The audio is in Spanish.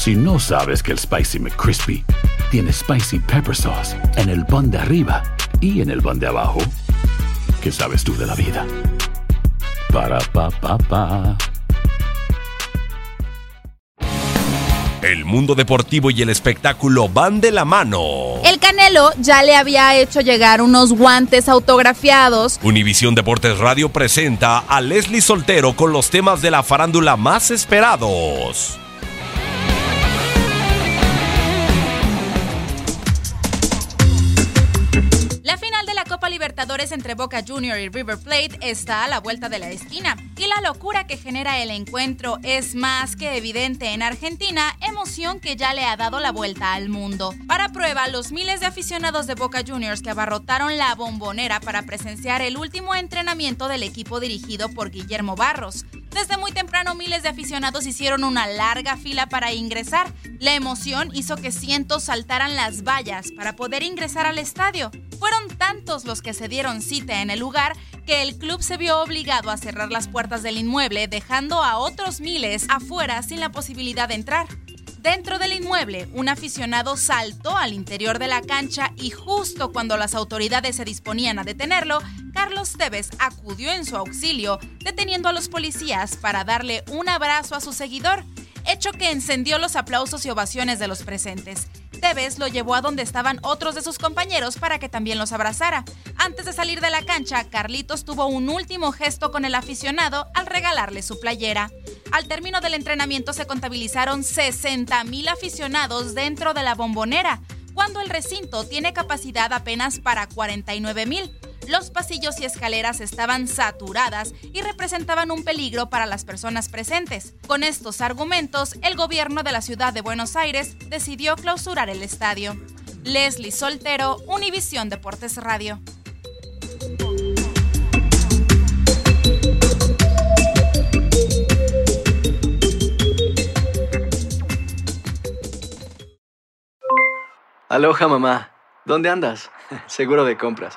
Si no sabes que el Spicy McCrispy tiene Spicy Pepper Sauce en el pan de arriba y en el pan de abajo, ¿qué sabes tú de la vida? Para, pa, pa, pa. El mundo deportivo y el espectáculo van de la mano. El Canelo ya le había hecho llegar unos guantes autografiados. Univisión Deportes Radio presenta a Leslie Soltero con los temas de la farándula más esperados. Copa Libertadores entre Boca Junior y River Plate está a la vuelta de la esquina y la locura que genera el encuentro es más que evidente en Argentina, emoción que ya le ha dado la vuelta al mundo. Para prueba, los miles de aficionados de Boca Juniors que abarrotaron la bombonera para presenciar el último entrenamiento del equipo dirigido por Guillermo Barros. Desde muy temprano miles de aficionados hicieron una larga fila para ingresar. La emoción hizo que cientos saltaran las vallas para poder ingresar al estadio. Fueron tantos los que se dieron cita en el lugar que el club se vio obligado a cerrar las puertas del inmueble, dejando a otros miles afuera sin la posibilidad de entrar. Dentro del inmueble, un aficionado saltó al interior de la cancha y justo cuando las autoridades se disponían a detenerlo, Carlos Tevez acudió en su auxilio, deteniendo a los policías para darle un abrazo a su seguidor, hecho que encendió los aplausos y ovaciones de los presentes. Tevez lo llevó a donde estaban otros de sus compañeros para que también los abrazara. Antes de salir de la cancha, Carlitos tuvo un último gesto con el aficionado al regalarle su playera. Al término del entrenamiento se contabilizaron 60 mil aficionados dentro de la bombonera, cuando el recinto tiene capacidad apenas para 49 mil. Los pasillos y escaleras estaban saturadas y representaban un peligro para las personas presentes. Con estos argumentos, el gobierno de la ciudad de Buenos Aires decidió clausurar el estadio. Leslie Soltero, Univisión Deportes Radio. Aloha mamá, ¿dónde andas? Seguro de compras.